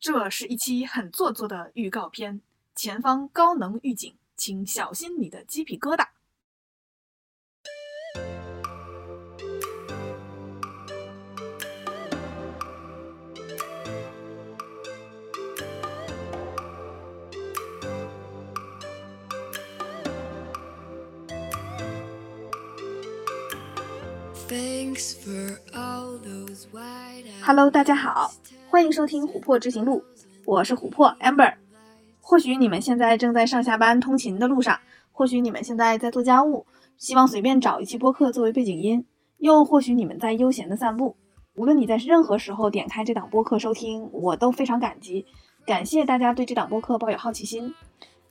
这是一期很做作的预告片，前方高能预警，请小心你的鸡皮疙瘩。Hello，大家好，欢迎收听琥珀执行录，我是琥珀 Amber。或许你们现在正在上下班通勤的路上，或许你们现在在做家务，希望随便找一期播客作为背景音，又或许你们在悠闲的散步。无论你在任何时候点开这档播客收听，我都非常感激，感谢大家对这档播客抱有好奇心。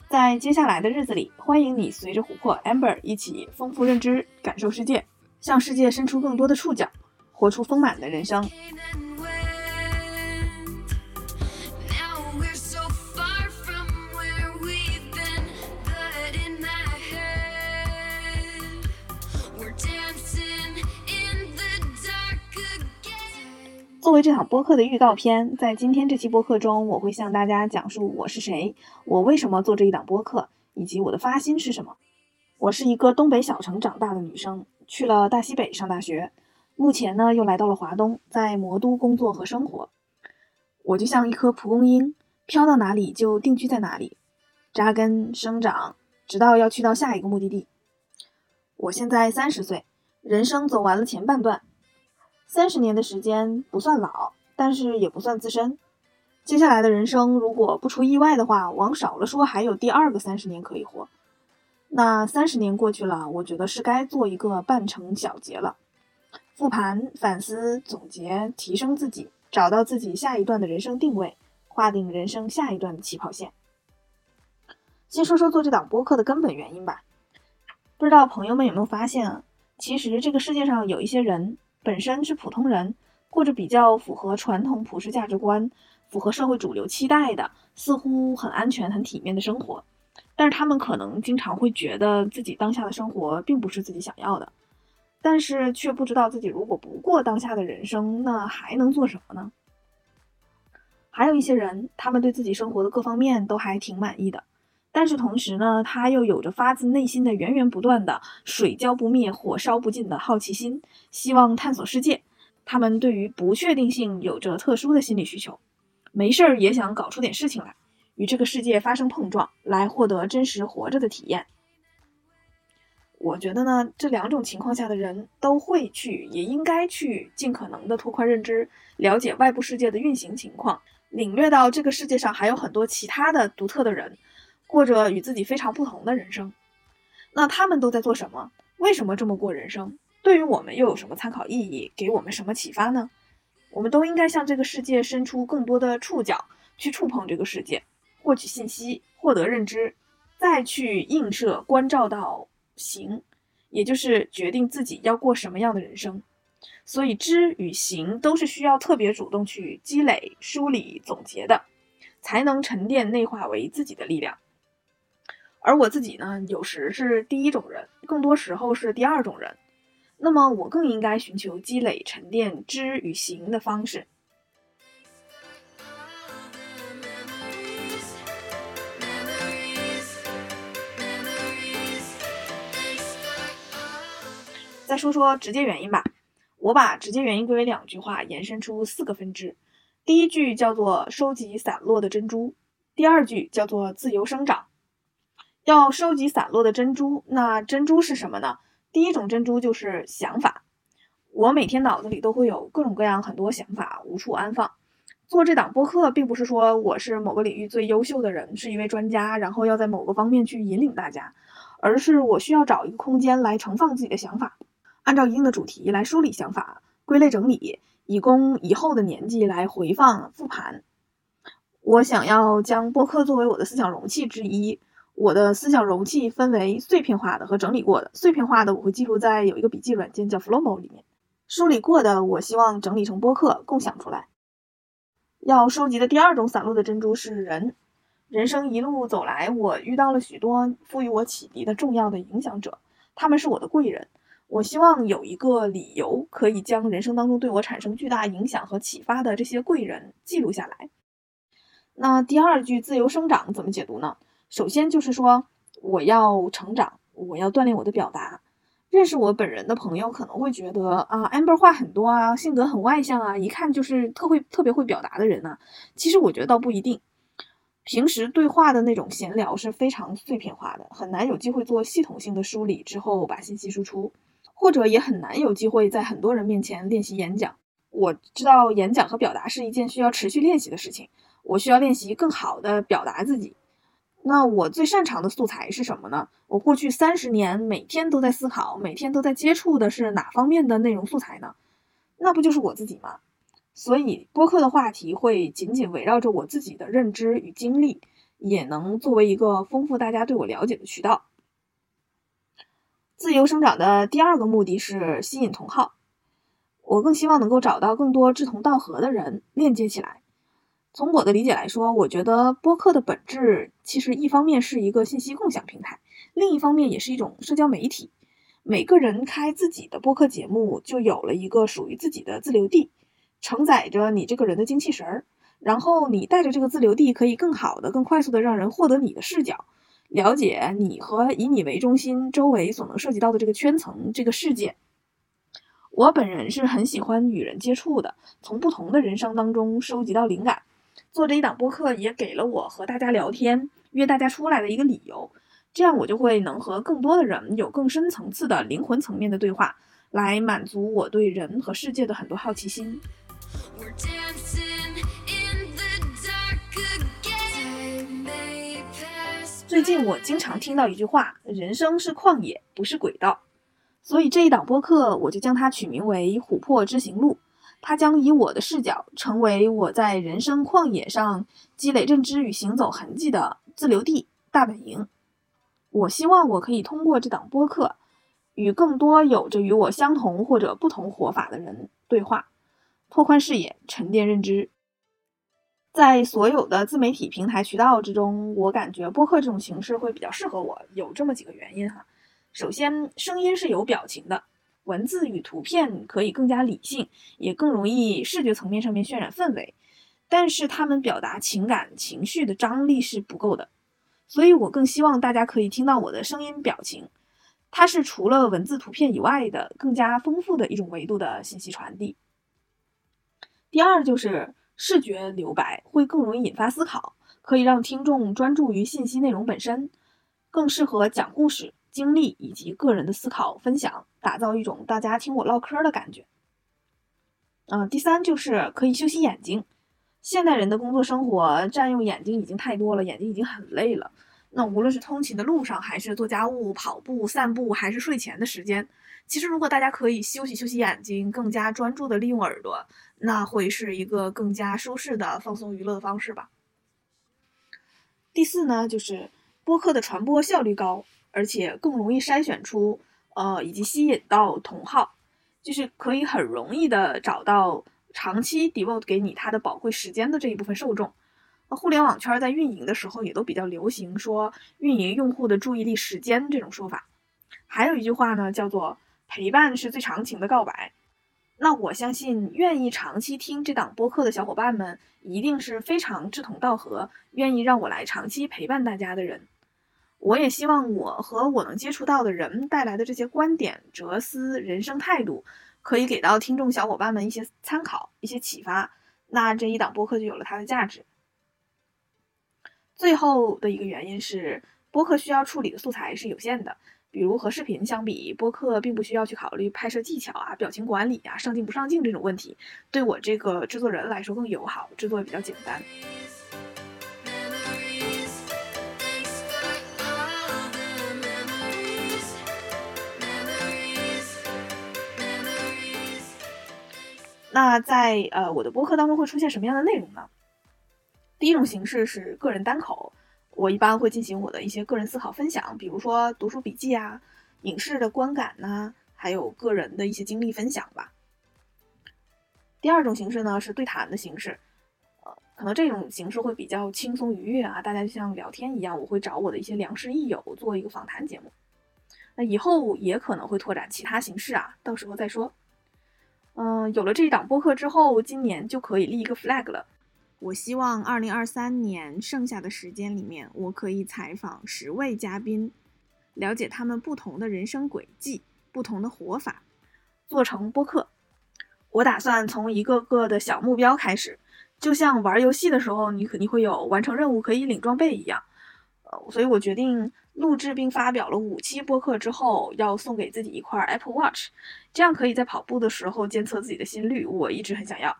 在接下来的日子里，欢迎你随着琥珀 Amber 一起丰富认知，感受世界。向世界伸出更多的触角，活出丰满的人生。作为这场播客的预告片，在今天这期播客中，我会向大家讲述我是谁，我为什么做这一档播客，以及我的发心是什么。我是一个东北小城长大的女生。去了大西北上大学，目前呢又来到了华东，在魔都工作和生活。我就像一颗蒲公英，飘到哪里就定居在哪里，扎根生长，直到要去到下一个目的地。我现在三十岁，人生走完了前半段，三十年的时间不算老，但是也不算资深。接下来的人生，如果不出意外的话，往少了说还有第二个三十年可以活。那三十年过去了，我觉得是该做一个半程小结了，复盘、反思、总结、提升自己，找到自己下一段的人生定位，划定人生下一段的起跑线。先说说做这档播客的根本原因吧。不知道朋友们有没有发现啊？其实这个世界上有一些人本身是普通人，过着比较符合传统普世价值观、符合社会主流期待的，似乎很安全、很体面的生活。但是他们可能经常会觉得自己当下的生活并不是自己想要的，但是却不知道自己如果不过当下的人生，那还能做什么呢？还有一些人，他们对自己生活的各方面都还挺满意的，但是同时呢，他又有着发自内心的源源不断的水浇不灭、火烧不尽的好奇心，希望探索世界。他们对于不确定性有着特殊的心理需求，没事儿也想搞出点事情来。与这个世界发生碰撞，来获得真实活着的体验。我觉得呢，这两种情况下的人都会去，也应该去尽可能的拓宽认知，了解外部世界的运行情况，领略到这个世界上还有很多其他的独特的人，过着与自己非常不同的人生。那他们都在做什么？为什么这么过人生？对于我们又有什么参考意义？给我们什么启发呢？我们都应该向这个世界伸出更多的触角，去触碰这个世界。获取信息，获得认知，再去映射、关照到行，也就是决定自己要过什么样的人生。所以，知与行都是需要特别主动去积累、梳理、总结的，才能沉淀内化为自己的力量。而我自己呢，有时是第一种人，更多时候是第二种人。那么，我更应该寻求积累、沉淀知与行的方式。再说说直接原因吧，我把直接原因归为两句话，延伸出四个分支。第一句叫做收集散落的珍珠，第二句叫做自由生长。要收集散落的珍珠，那珍珠是什么呢？第一种珍珠就是想法。我每天脑子里都会有各种各样很多想法，无处安放。做这档播客，并不是说我是某个领域最优秀的人，是一位专家，然后要在某个方面去引领大家，而是我需要找一个空间来盛放自己的想法。按照一定的主题来梳理想法、归类整理，以供以后的年纪来回放复盘。我想要将播客作为我的思想容器之一。我的思想容器分为碎片化的和整理过的。碎片化的我会记录在有一个笔记软件叫 Flowmo 里面。梳理过的我希望整理成播客共享出来。要收集的第二种散落的珍珠是人。人生一路走来，我遇到了许多赋予我启迪的重要的影响者，他们是我的贵人。我希望有一个理由，可以将人生当中对我产生巨大影响和启发的这些贵人记录下来。那第二句“自由生长”怎么解读呢？首先就是说我要成长，我要锻炼我的表达。认识我本人的朋友可能会觉得啊，amber 话很多啊，性格很外向啊，一看就是特会特别会表达的人呢。其实我觉得倒不一定，平时对话的那种闲聊是非常碎片化的，很难有机会做系统性的梳理之后把信息输出，或者也很难有机会在很多人面前练习演讲。我知道演讲和表达是一件需要持续练习的事情，我需要练习更好的表达自己。那我最擅长的素材是什么呢？我过去三十年每天都在思考，每天都在接触的是哪方面的内容素材呢？那不就是我自己吗？所以播客的话题会紧紧围绕着我自己的认知与经历，也能作为一个丰富大家对我了解的渠道。自由生长的第二个目的是吸引同好，我更希望能够找到更多志同道合的人，链接起来。从我的理解来说，我觉得播客的本质其实一方面是一个信息共享平台，另一方面也是一种社交媒体。每个人开自己的播客节目，就有了一个属于自己的自留地，承载着你这个人的精气神儿。然后你带着这个自留地，可以更好的、更快速的让人获得你的视角，了解你和以你为中心周围所能涉及到的这个圈层、这个世界。我本人是很喜欢与人接触的，从不同的人生当中收集到灵感。做这一档播客也给了我和大家聊天、约大家出来的一个理由，这样我就会能和更多的人有更深层次的灵魂层面的对话，来满足我对人和世界的很多好奇心。最近我经常听到一句话：“人生是旷野，不是轨道。”所以这一档播客我就将它取名为《琥珀之行路》。它将以我的视角，成为我在人生旷野上积累认知与行走痕迹的自留地大本营。我希望我可以通过这档播客，与更多有着与我相同或者不同活法的人对话，拓宽视野，沉淀认知。在所有的自媒体平台渠道之中，我感觉播客这种形式会比较适合我，有这么几个原因哈。首先，声音是有表情的。文字与图片可以更加理性，也更容易视觉层面上面渲染氛围，但是他们表达情感情绪的张力是不够的，所以我更希望大家可以听到我的声音表情，它是除了文字图片以外的更加丰富的一种维度的信息传递。第二就是视觉留白会更容易引发思考，可以让听众专注于信息内容本身，更适合讲故事。经历以及个人的思考分享，打造一种大家听我唠嗑的感觉。嗯，第三就是可以休息眼睛。现代人的工作生活占用眼睛已经太多了，眼睛已经很累了。那无论是通勤的路上，还是做家务、跑步、散步，还是睡前的时间，其实如果大家可以休息休息眼睛，更加专注的利用耳朵，那会是一个更加舒适的放松娱乐的方式吧。第四呢，就是播客的传播效率高。而且更容易筛选出，呃，以及吸引到同好，就是可以很容易的找到长期 devote 给你他的宝贵时间的这一部分受众。那互联网圈在运营的时候也都比较流行说运营用户的注意力时间这种说法。还有一句话呢，叫做陪伴是最长情的告白。那我相信愿意长期听这档播客的小伙伴们，一定是非常志同道合，愿意让我来长期陪伴大家的人。我也希望我和我能接触到的人带来的这些观点、哲思、人生态度，可以给到听众小伙伴们一些参考、一些启发。那这一档播客就有了它的价值。最后的一个原因是，播客需要处理的素材是有限的，比如和视频相比，播客并不需要去考虑拍摄技巧啊、表情管理啊、上镜不上镜这种问题，对我这个制作人来说更友好，制作也比较简单。那在呃我的播客当中会出现什么样的内容呢？第一种形式是个人单口，我一般会进行我的一些个人思考分享，比如说读书笔记啊、影视的观感呐，还有个人的一些经历分享吧。第二种形式呢是对谈的形式，呃，可能这种形式会比较轻松愉悦啊，大家就像聊天一样，我会找我的一些良师益友做一个访谈节目。那以后也可能会拓展其他形式啊，到时候再说。嗯，有了这一档播客之后，今年就可以立一个 flag 了。我希望二零二三年剩下的时间里面，我可以采访十位嘉宾，了解他们不同的人生轨迹、不同的活法，做成播客。我打算从一个个的小目标开始，就像玩游戏的时候，你肯定会有完成任务可以领装备一样。呃，所以我决定录制并发表了五期播客之后，要送给自己一块 Apple Watch，这样可以在跑步的时候监测自己的心率。我一直很想要。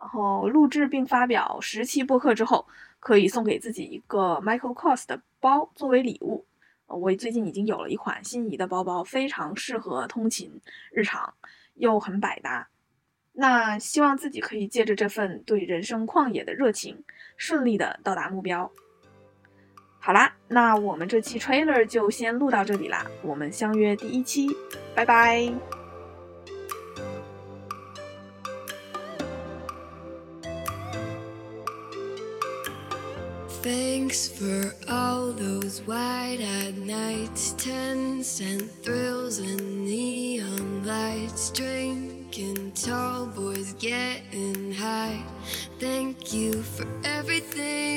然后录制并发表十期播客之后，可以送给自己一个 Michael Kors 的包作为礼物。我最近已经有了一款心仪的包包，非常适合通勤日常，又很百搭。那希望自己可以借着这份对人生旷野的热情，顺利的到达目标。好啦那我们这期 trailer 就先录到这里啦我们相约第一期拜拜 thanks for all those wide nights tens and thrills in drinking tall boys getting high thank you for everything